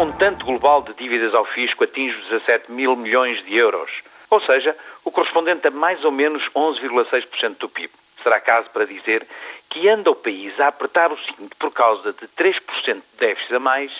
montante global de dívidas ao fisco atinge os 17 mil milhões de euros, ou seja, o correspondente a mais ou menos 11,6% do PIB. Será caso para dizer que anda o país a apertar o cinto por causa de 3% de déficit a mais,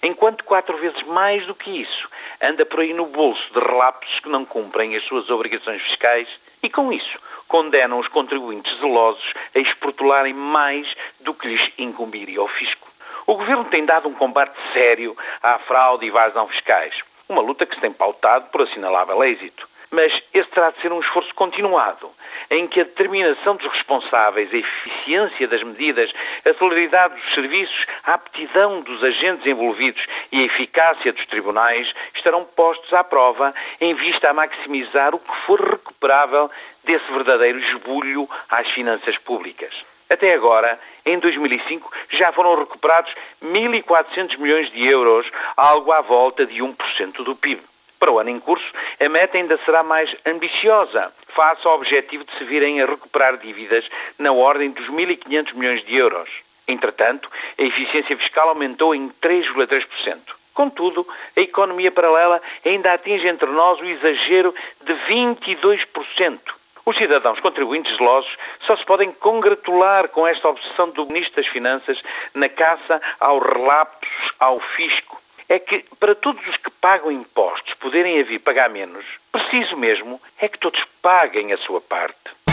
enquanto quatro vezes mais do que isso anda por aí no bolso de relapsos que não cumprem as suas obrigações fiscais e, com isso, condenam os contribuintes zelosos a exportularem mais do que lhes incumbiria ao fisco. O Governo tem dado um combate sério à fraude e evasão fiscais, uma luta que se tem pautado por assinalável êxito. Mas esse terá de ser um esforço continuado, em que a determinação dos responsáveis, a eficiência das medidas, a celeridade dos serviços, a aptidão dos agentes envolvidos e a eficácia dos tribunais estarão postos à prova em vista a maximizar o que for recuperável desse verdadeiro esbulho às finanças públicas. Até agora, em 2005, já foram recuperados 1.400 milhões de euros, algo à volta de 1% do PIB. Para o ano em curso, a meta ainda será mais ambiciosa, face ao objetivo de se virem a recuperar dívidas na ordem dos 1.500 milhões de euros. Entretanto, a eficiência fiscal aumentou em 3,3%. Contudo, a economia paralela ainda atinge entre nós o exagero de 22%. Os cidadãos contribuintes zelosos só se podem congratular com esta obsessão do Ministro das Finanças na caça aos relapsos ao fisco. É que, para todos os que pagam impostos poderem vir pagar menos, preciso mesmo é que todos paguem a sua parte.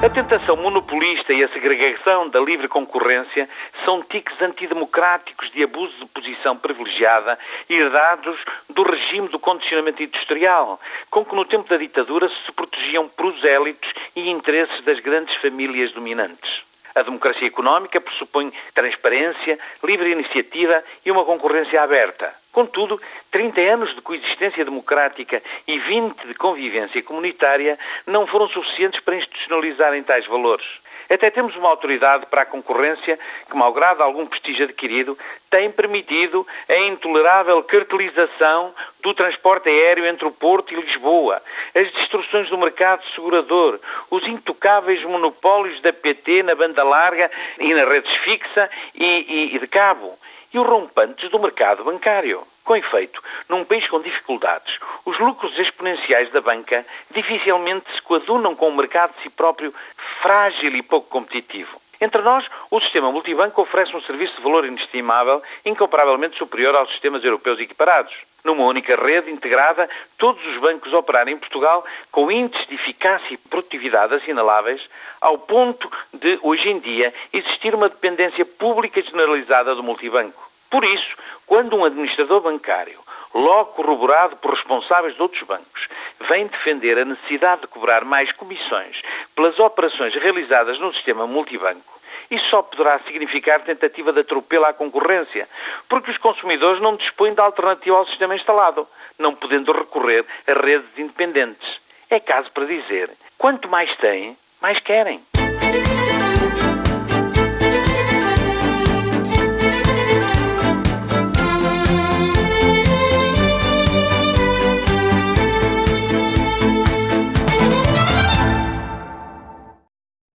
A tentação monopolista e a segregação da livre concorrência são tiques antidemocráticos de abuso de posição privilegiada herdados do regime do condicionamento industrial, com que no tempo da ditadura se protegiam prosélitos e interesses das grandes famílias dominantes. A democracia económica pressupõe transparência, livre iniciativa e uma concorrência aberta. Contudo, 30 anos de coexistência democrática e 20 de convivência comunitária não foram suficientes para institucionalizarem tais valores. Até temos uma autoridade para a concorrência que, malgrado algum prestígio adquirido, tem permitido a intolerável cartelização do transporte aéreo entre o Porto e Lisboa, as destruções do mercado segurador, os intocáveis monopólios da PT na banda larga e nas redes fixa e, e, e de cabo, e os rompantes do mercado bancário. Com efeito, num país com dificuldades, os lucros exponenciais da banca dificilmente se coadunam com um mercado de si próprio frágil e pouco competitivo. Entre nós, o sistema multibanco oferece um serviço de valor inestimável, incomparavelmente superior aos sistemas europeus equiparados. Numa única rede integrada, todos os bancos operarem em Portugal com índices de eficácia e produtividade assinaláveis, ao ponto de, hoje em dia, existir uma dependência pública generalizada do multibanco. Por isso, quando um administrador bancário, logo corroborado por responsáveis de outros bancos, vem defender a necessidade de cobrar mais comissões pelas operações realizadas no sistema multibanco, isso só poderá significar tentativa de atropelo à concorrência, porque os consumidores não dispõem de alternativa ao sistema instalado, não podendo recorrer a redes independentes. É caso para dizer: quanto mais têm, mais querem.